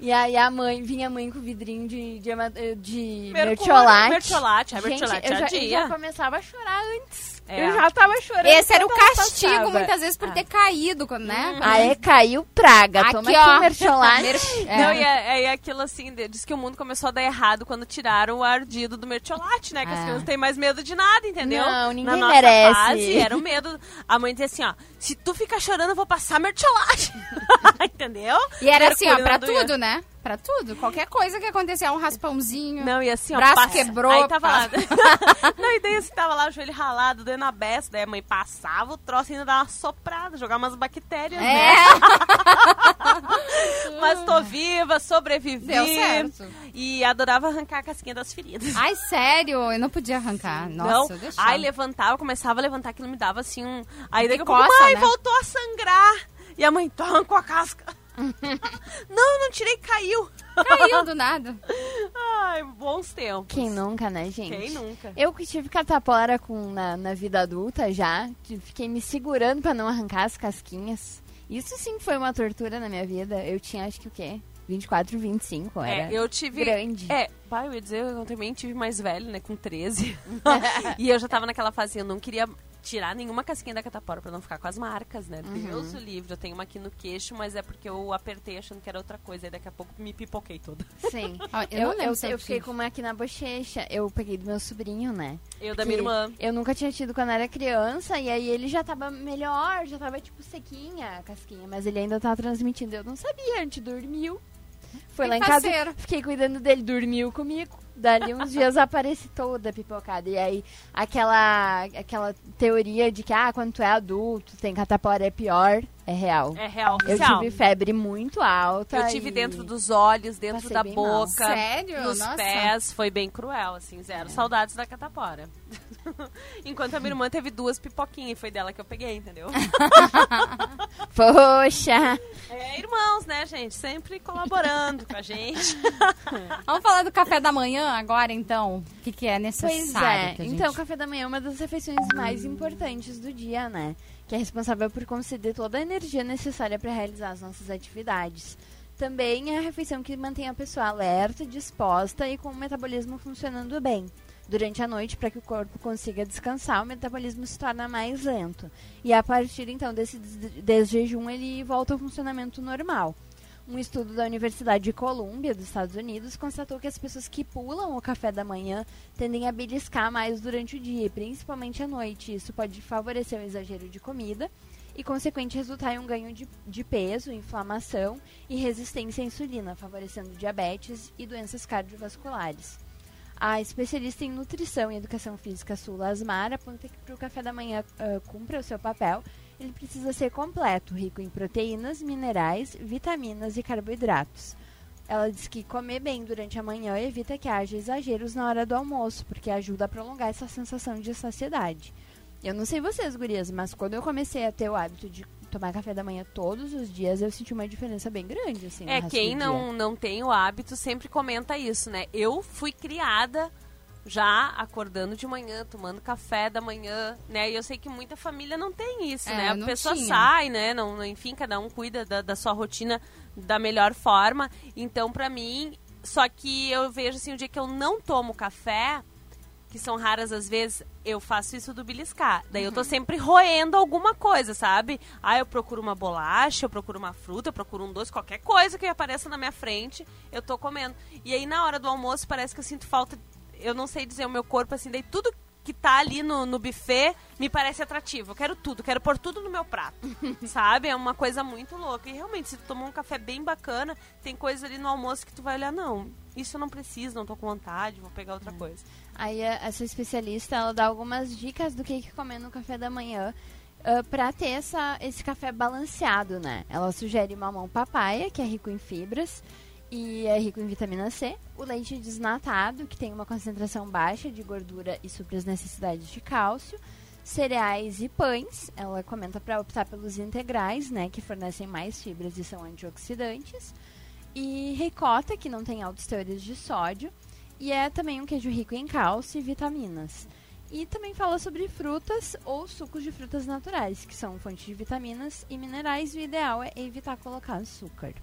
E aí a mãe, vinha a mãe com vidrinho de, de, de Mercúrio, mertiolate. mertiolate, é Gente, mertiolate eu já, eu já começava a chorar antes. É. Eu já tava chorando. Esse era o castigo, passava. muitas vezes, por ter caído, né? Quando- Aí caiu praga. Toma Aqui, aqui ó. o mertiolate. É. Não, e é, é aquilo assim, diz que o mundo começou a dar errado quando tiraram o ardido do mertiolate, né? Que as É. crianças não têm mais medo de nada, entendeu? Não, ninguém Na nossa merece. fase, era o medo. A mãe dizia assim, ó, se tu ficar chorando, eu vou passar mertiolate. entendeu? E era assim, ó, Mercúrio pra tudo, né? Pra tudo. Qualquer coisa que acontecia, um raspãozinho. Não, e assim, ó, Braço passa- quebrou, Aí tava lá. passa. não, e daí assim, tava lá o joelho ralado, doendo a beça, daí a mãe passava o troço e ainda dava uma soprada, jogava umas bactérias, né? É, Mas tô viva, sobrevivi. Deu certo. E adorava arrancar a casquinha das feridas. Ai, sério, eu não podia arrancar. Nossa, não, deixava. aí levantava, começava a levantar, aquilo me dava assim um. Aí daqui a pouco, mãe, né? voltou a sangrar. E a mãe, arrancou a casca. Não, não tirei, caiu. Caiu do nada. Ai, bons tempos. Quem nunca, né, gente? Quem nunca? Eu que tive catapora com, na, na vida adulta já, fiquei me segurando pra não arrancar as casquinhas. Isso sim foi uma tortura na minha vida. Eu tinha, acho que o quê? 24, 25, era É, eu tive. grande. É, pai, eu ia dizer, eu também tive mais velho, né, com 13. e eu já tava naquela fase, eu não queria tirar nenhuma casquinha da catapora pra não ficar com as marcas, né? Uhum. Deus o livre, eu tenho uma aqui no queixo, mas é porque eu apertei achando que era outra coisa, e daqui a pouco me pipoquei toda. Sim. Ó, eu Eu, eu, eu fiquei com uma aqui na bochecha. Eu peguei do meu sobrinho, né? Eu da minha irmã. Eu nunca tinha tido quando era criança, e aí ele já tava melhor, já tava tipo sequinha a casquinha, mas ele ainda tava transmitindo. Eu não sabia, a gente dormiu. Foi Que lá em casa, parceiro. fiquei cuidando dele, dormiu comigo. Dali uns dias apareci toda pipocada. E aí, aquela, aquela teoria de que, ah, quando tu é adulto, tem catapora é pior, é real. É real, Eu oficial. tive febre muito alta. Eu tive e- dentro dos olhos, dentro Passei da bem mal. boca. Sério? Nos Nossa. pés, foi bem cruel, assim, É. zero. Saudades da catapora. Enquanto a minha irmã teve duas pipoquinhas e foi dela que eu peguei, entendeu? Poxa! É, irmãos, né, gente? Sempre colaborando com a gente. Vamos falar do café da manhã agora, então? O que, que é necessário? Pois é. gente- Então, o café da manhã é uma das refeições mais importantes do dia, né? Que é responsável por conceder toda a energia necessária para realizar as nossas atividades. Também é a refeição que mantém a pessoa alerta, disposta e com o metabolismo funcionando bem. Durante a noite, para que o corpo consiga descansar, o metabolismo se torna mais lento. E a partir então desse des- desjejum, ele volta ao funcionamento normal. Um estudo da Universidade de Colômbia, dos Estados Unidos, constatou que as pessoas que pulam o café da manhã tendem a beliscar mais durante o dia, principalmente à noite. Isso pode favorecer o exagero de comida e, consequente, resultar em um ganho de, de peso, inflamação e resistência à insulina, favorecendo diabetes e doenças cardiovasculares. A especialista em nutrição e educação física Sula Asmar aponta que para o café da manhã ah, cumpra o seu papel, ele precisa ser completo, rico em proteínas, minerais, vitaminas e carboidratos. Ela diz que comer bem durante a manhã evita que haja exageros na hora do almoço, porque ajuda a prolongar essa sensação de saciedade. Eu não sei vocês, gurias, mas quando eu comecei a ter o hábito de tomar café da manhã todos os dias, eu senti uma diferença bem grande, assim. É, quem não, não tem o hábito sempre comenta isso, né? Eu fui criada já acordando de manhã, tomando café da manhã, né? E eu sei que muita família não tem isso, É, né? A pessoa tinha. sai, né? Não, enfim, cada um cuida da, da sua rotina da melhor forma. Então, pra mim, só que eu vejo assim, o dia que eu não tomo café, que são raras as vezes, eu faço isso do beliscar. Daí eu tô sempre roendo alguma coisa, sabe? Ah, eu procuro uma bolacha, eu procuro uma fruta, eu procuro um doce, qualquer coisa que apareça na minha frente, eu tô comendo. E aí na hora do almoço parece que eu sinto falta, eu não sei dizer o meu corpo assim, daí tudo que tá ali no, no buffet me parece atrativo. Eu quero tudo, quero pôr tudo no meu prato. sabe? É uma coisa muito louca. E realmente, se tu tomar um café bem bacana, tem coisa ali no almoço que tu vai olhar, não, isso eu não preciso, não tô com vontade, vou pegar outra coisa. Aí a, essa especialista, ela dá algumas dicas do que, que comer no café da manhã ah, pra ter essa, esse café balanceado, né? Ela sugere mamão papaya, que é rico em fibras e é rico em vitamina C. O leite desnatado, que tem uma concentração baixa de gordura e supre as necessidades de cálcio. Cereais e pães, ela comenta para optar pelos integrais, né, que fornecem mais fibras e são antioxidantes. E ricota, que não tem altos teores de sódio. E é também um queijo rico em cálcio e vitaminas. E também fala sobre frutas ou sucos de frutas naturais, que são fonte de vitaminas e minerais. E o ideal é evitar colocar açúcar.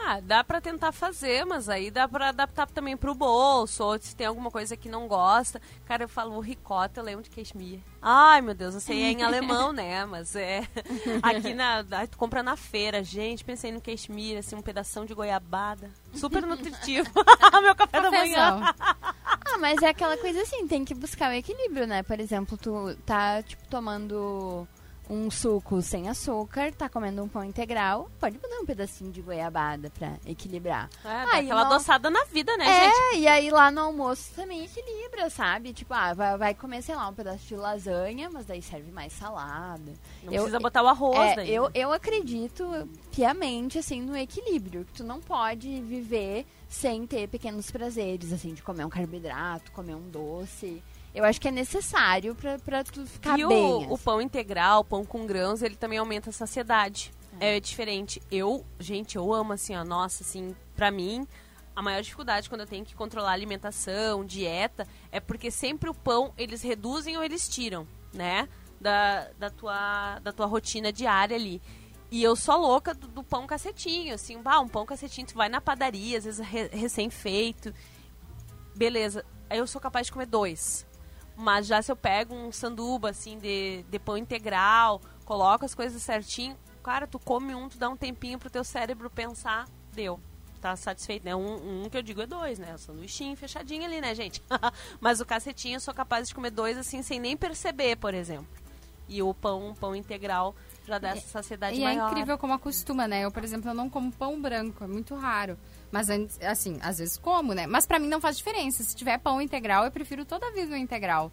Ah, dá pra tentar fazer, mas aí dá pra adaptar também pro bolso, ou se tem alguma coisa que não gosta. Cara, eu falo ricota, eu lembro de cashmere. Ai, meu Deus, eu sei é em alemão, né? Mas é. Aqui na. Tu compra na feira, gente. Pensei no cashmere, assim, um pedação de goiabada. Super nutritivo. meu café da manhã. Ah, mas é aquela coisa assim, tem que buscar o equilíbrio, né? Por exemplo, tu tá, tipo, tomando um suco sem açúcar, tá comendo um pão integral, pode botar um pedacinho de goiabada pra equilibrar. É, dá Aí aquela não- adoçada na vida, né, É, gente? e aí lá no almoço também equilibra, sabe? Tipo, ah, vai, vai comer, sei lá, um pedaço de lasanha, mas daí serve mais salada. Não eu- precisa botar o arroz É, daí. eu, eu acredito piamente, assim, no equilíbrio. Que tu não pode viver sem ter pequenos prazeres, assim, de comer um carboidrato, comer um doce. Eu acho que é necessário pra, pra tu ficar E o, bem. o assim. pão integral, o pão com grãos, ele também aumenta a saciedade. É. diferente. Eu, gente, eu amo assim, ó, nossa, assim, pra mim, a maior dificuldade quando eu tenho que controlar alimentação, dieta, é porque sempre o pão, eles reduzem ou eles tiram, né? Da, da, tua, da tua rotina diária ali. E eu sou louca do, do pão cacetinho, assim, bah, um pão cacetinho, tu vai na padaria, às vezes re- recém-feito. Beleza, aí eu sou capaz de comer dois. Mas já se eu pego um sanduba, assim, de, de pão integral, coloco as coisas certinho, cara, tu come um, tu dá um tempinho pro teu cérebro pensar, deu. Tá satisfeito, né? Um, um que eu digo é dois, né? O sanduichinho fechadinho ali, né, gente? Mas o cacetinho eu sou capaz de comer dois, assim, sem nem perceber, por exemplo. E o pão, pão integral já dá essa saciedade E maior. é incrível como acostuma, né? Eu, por exemplo, eu não como pão branco, é muito raro. Mas, antes, assim, às vezes como, né? Mas pra mim não faz diferença. Se tiver pão integral, eu prefiro toda a vida o integral.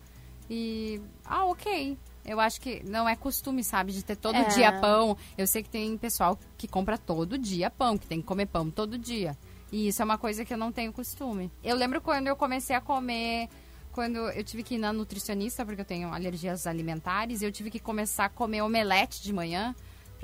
E, ah, ok. Eu acho que não é costume, sabe? De ter todo É. dia pão. Eu sei que tem pessoal que compra todo dia pão, que tem que comer pão todo dia. E isso é uma coisa que eu não tenho costume. Eu lembro quando eu comecei a comer quando eu tive que ir na nutricionista, porque eu tenho alergias alimentares, e eu tive que começar a comer omelete de manhã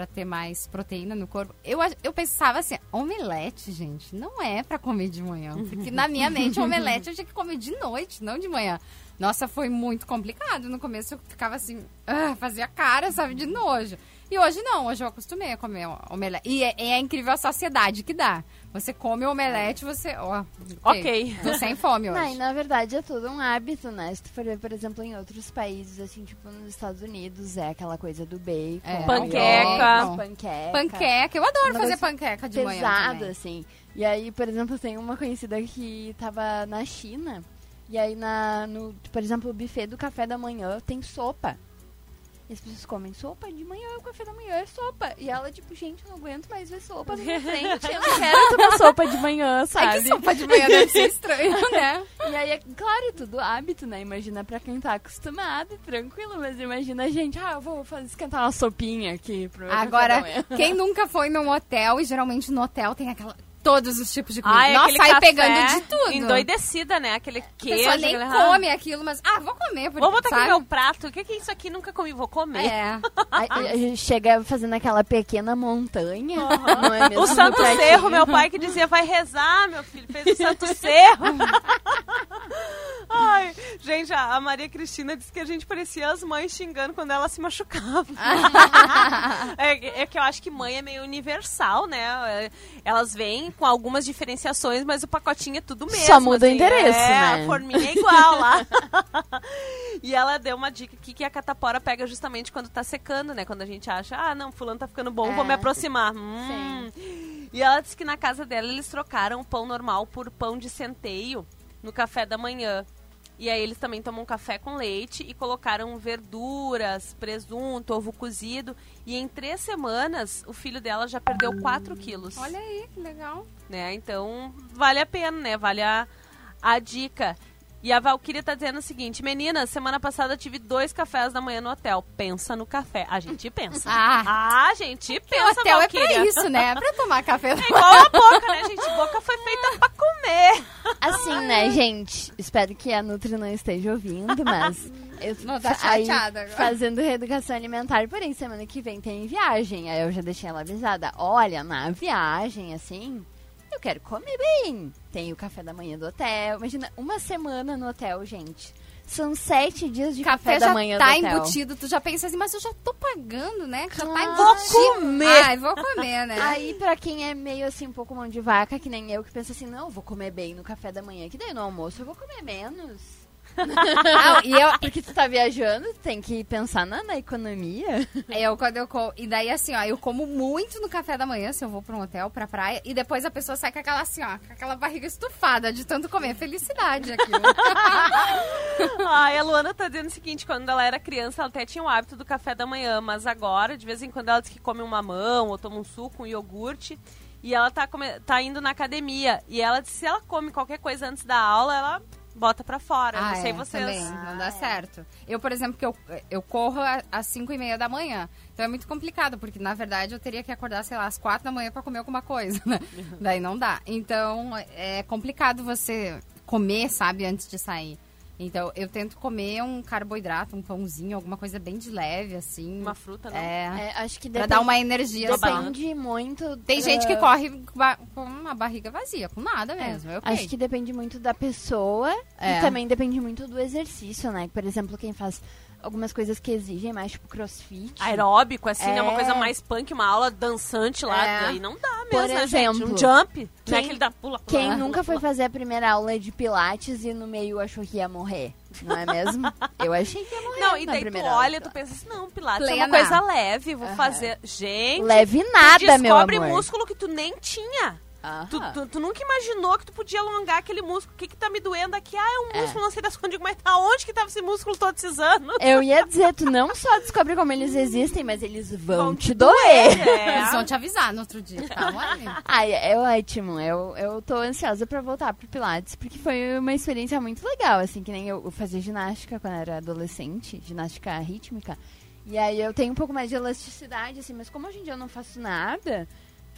pra ter mais proteína no corpo. Eu, eu pensava assim, omelete, gente, não é pra comer de manhã. Porque na minha mente, omelete eu tinha que comer de noite, não de manhã. Nossa, foi muito complicado. No começo eu ficava assim, ah, fazia cara, sabe, de nojo. E hoje não, hoje eu acostumei a comer omelete. E é, é incrível a saciedade que dá. Você come o omelete, você. Ó, Ok. Tô sem fome hoje. Não, e na verdade é tudo um hábito, né? Se tu for ver, por exemplo, em outros países, assim, tipo nos Estados Unidos, é aquela coisa do bacon. É, Panqueca. panqueca. Panqueca, eu adoro fazer panqueca de manhã. pesado, assim. E aí, por exemplo, tem uma conhecida que tava na China. E aí, na, no, por exemplo, o buffet do café da manhã tem sopa. E as pessoas comem sopa de manhã, o café da manhã é sopa. E ela, tipo, gente, eu não aguento mais ver sopa na minha frente. Eu não quero tomar sopa de manhã, É sabe? que sopa de manhã deve ser estranho, né? E aí, é, claro, é tudo hábito, né? Imagina pra quem tá acostumado, tranquilo. Mas imagina a gente, ah, eu vou fazer esquentar uma sopinha aqui pro Agora, quem nunca foi num hotel, e geralmente no hotel tem aquela todos os tipos de comida. Ai, Nossa, sai pegando de tudo. Endoidecida, né? Aquele A queijo. pessoa nem aquele- come aquilo, mas, ah, vou comer. Porque, Vou botar aqui sabe? meu prato. O que que é isso aqui? Nunca comi, vou comer. É. A, a gente chega fazendo aquela pequena montanha, não é mesmo? O Santo. Cerro, meu pai que dizia, vai rezar, meu filho, fez o Santo Cerro. Ai, gente, a a Maria Cristina disse que a gente parecia as mães xingando quando ela se machucava. é, é que eu acho que mãe é meio universal, né? É, Elas vêm com algumas diferenciações, mas o pacotinho é tudo mesmo. Só muda o assim. endereço, é, né? A forminha é igual lá. e ela deu uma dica aqui que a catapora pega justamente quando tá secando, né? Quando a gente acha, ah, não, fulano tá ficando bom, vou É. me aproximar. Hum. E ela disse que na casa dela eles trocaram o pão normal por pão de centeio no café da manhã. E aí eles também tomam café com leite e colocaram verduras, presunto, ovo cozido. E em três semanas o filho dela já perdeu 4 quilos. Olha aí, que legal. Né? Então vale a pena, né? Vale a, a dica. E a Valkyria tá dizendo o seguinte: Meninas, semana passada tive dois cafés da manhã no hotel. Pensa no café. A gente pensa. Ah. a gente O pensa, hotel é Valkyria. pra isso, né? Pra tomar café da É igual a boca, né, gente? Boca foi feita pra comer. Assim, né, gente? Espero que a Nutri não esteja ouvindo, mas. Eu Não, tá aí, chateada agora. Fazendo reeducação alimentar, porém, semana que vem tem viagem. Aí eu já deixei ela avisada. Olha, na viagem, assim, eu quero comer bem. Tem o café da manhã do hotel. Imagina, uma semana no hotel, gente. São sete dias de café, café, da manhã tá do hotel. embutido, tu já pensa assim, mas eu já tô pagando, né? Já tá Claro. embutido. Vou comer. Ai, vou comer, né? Aí, pra quem é meio assim, um pouco mão de vaca, que nem eu, que pensa assim, não, vou comer bem no café da manhã, que daí no almoço eu vou comer menos. Ah, e eu, Porque tu tá viajando, tem que pensar na, na economia. eu, quando eu como. E daí, assim, ó, eu como muito no café da manhã, se eu vou pra um hotel, pra praia, e depois a pessoa sai com aquela assim, ó, com aquela barriga estufada de tanto comer. Felicidade aquilo. Ai, a Luana tá dizendo o seguinte: quando ela era criança, ela até tinha o hábito do café da manhã, mas agora, de vez em quando, ela diz que come um mamão ou toma um suco, um iogurte. E ela tá, come- tá indo na academia. E ela disse que se ela come qualquer coisa antes da aula, ela bota pra fora. Ah, Não sei é, vocês. Também, não dá certo. Eu, por exemplo, que eu, eu corro às 5 e meia da manhã. Então é muito complicado, porque na verdade eu teria que acordar, sei lá, às 4 da manhã pra comer alguma coisa, né? Daí não dá. Então é complicado você comer, sabe, antes de sair. Então eu tento comer um carboidrato, um pãozinho, alguma coisa bem de leve, assim. Uma fruta, não? É. É, acho que Pra depende, dar uma energia. assim. depende muito. Tem gente que corre com uma barriga vazia, com nada mesmo. Eu Acho que depende muito da pessoa É. e também depende muito do exercício, né? Por exemplo, quem faz algumas coisas que exigem mais, tipo crossfit. Aeróbico, assim, né? Uma É. coisa mais punk, uma aula dançante lá. É. Daí não dá mesmo, Por né, exemplo, gente? Um jump. quem- né? Aquele da pula, pula. Quem pula, nunca foi pula. fazer a primeira aula de pilates e no meio achou que ia morrer, não é mesmo? Eu achei que ia morrer Não, e daí tu olha, aula. tu pensa assim, não, Pilates é Plena. uma coisa leve, vou Aham. fazer. Gente, Leve nada, meu descobre amor. músculo que tu nem tinha. Tu, tu- tu nunca imaginou que tu podia alongar aquele músculo. O que que tá me doendo aqui? Ah, é um É. músculo, não sei das onde. Mas aonde que tava esse músculo todos esses anos? Eu ia dizer, tu não só descobre como eles existem, mas eles vão, Vão te te doer. Eles vão É. te avisar no outro dia. Aí. Ai, é ótimo. Eu, eu tô ansiosa pra voltar pro Pilates, porque foi uma experiência muito legal, assim, que nem eu, eu fazia ginástica quando era adolescente, ginástica rítmica. E aí eu tenho um pouco mais de elasticidade, assim, mas como hoje em dia eu não faço nada,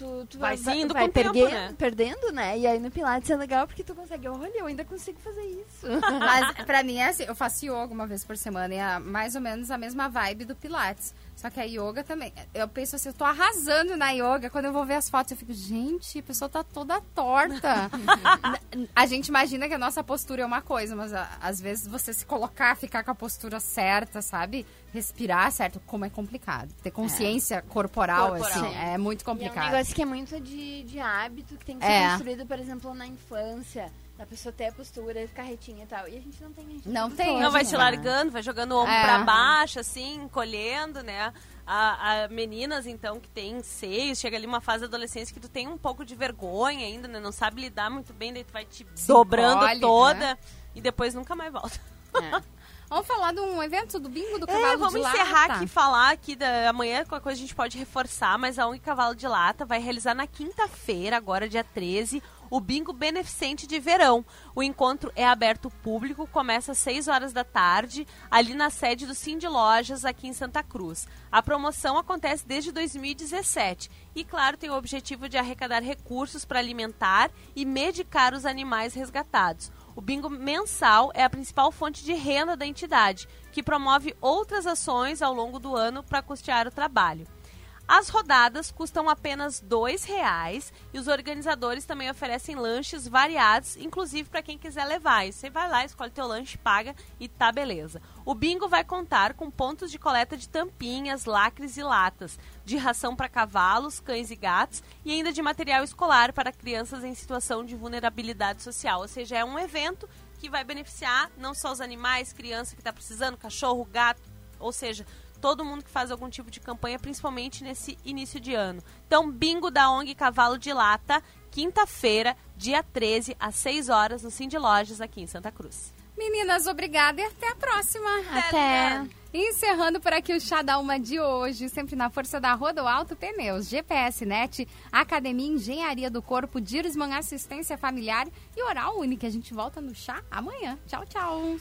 tu, tu Vai vai, indo vai com o tempo, perder- né? perdendo, né? E aí no Pilates é legal porque tu consegue, olha, eu ainda consigo fazer isso. Mas pra mim é assim, eu faço yoga uma vez por semana e é mais ou menos a mesma vibe do Pilates. Só que a yoga também. Eu penso assim, eu tô arrasando na yoga. Quando eu vou ver as fotos, eu fico, gente, a pessoa tá toda torta. A gente imagina que a nossa postura é uma coisa, mas a- às vezes você se colocar, ficar com a postura certa, sabe? Respirar certo, como é complicado. Ter consciência corporal, Corporal. assim, é muito E é um complicado. negócio que é muito de, de hábito, que tem que ser É. construído, por exemplo, na infância. Da pessoa ter a postura, ficar retinha e tal. E a gente não tem, a gente Não tem, torto, Não, vai Hoje se largando, vai jogando o ombro É. pra baixo, assim, encolhendo, né? A, a meninas, então, que tem seios, chega ali uma fase da adolescência que tu tem um pouco de vergonha ainda, né? Não sabe lidar muito bem, daí tu vai te Se dobrando encolhe, toda né? e depois nunca mais volta. É. Vamos falar de um evento do bingo do É, cavalo vamos de lata. encerrar aqui, falar aqui da amanhã, qualquer coisa a gente pode reforçar, mas a ONG Cavalo de Lata vai realizar na quinta-feira, agora dia 13, o Bingo Beneficente de Verão. O encontro é aberto ao público, começa às 6 horas da tarde, ali na sede do Cindy Lojas, aqui em Santa Cruz. A promoção acontece desde 2017 e, claro, tem o objetivo de arrecadar recursos para alimentar e medicar os animais resgatados. O bingo mensal é a principal fonte de renda da entidade, que promove outras ações ao longo do ano para custear o trabalho. As rodadas custam apenas R$ 2,00 e os organizadores também oferecem lanches variados, inclusive para quem quiser levar. Você vai lá, escolhe teu lanche, paga e tá beleza. O bingo vai contar com pontos de coleta de tampinhas, lacres e latas, de ração para cavalos, cães e gatos e ainda de material escolar para crianças em situação de vulnerabilidade social. Ou seja, é um evento que vai beneficiar não só os animais, criança que está precisando, cachorro, gato, ou seja, todo mundo que faz algum tipo de campanha, principalmente nesse início de ano. Então, bingo da ONG Cavalo de Lata, quinta-feira, dia 13, às 6 horas, no Cindy Lojas, aqui em Santa Cruz. Meninas, obrigada e até a próxima. Até. Encerrando por aqui o Chá da Uma de hoje, sempre na força da Rodo Alto Pneus, GPS Net, Academia Engenharia do Corpo, Dirisman Assistência Familiar e Oral Única. A gente volta no chá amanhã. Tchau, tchau.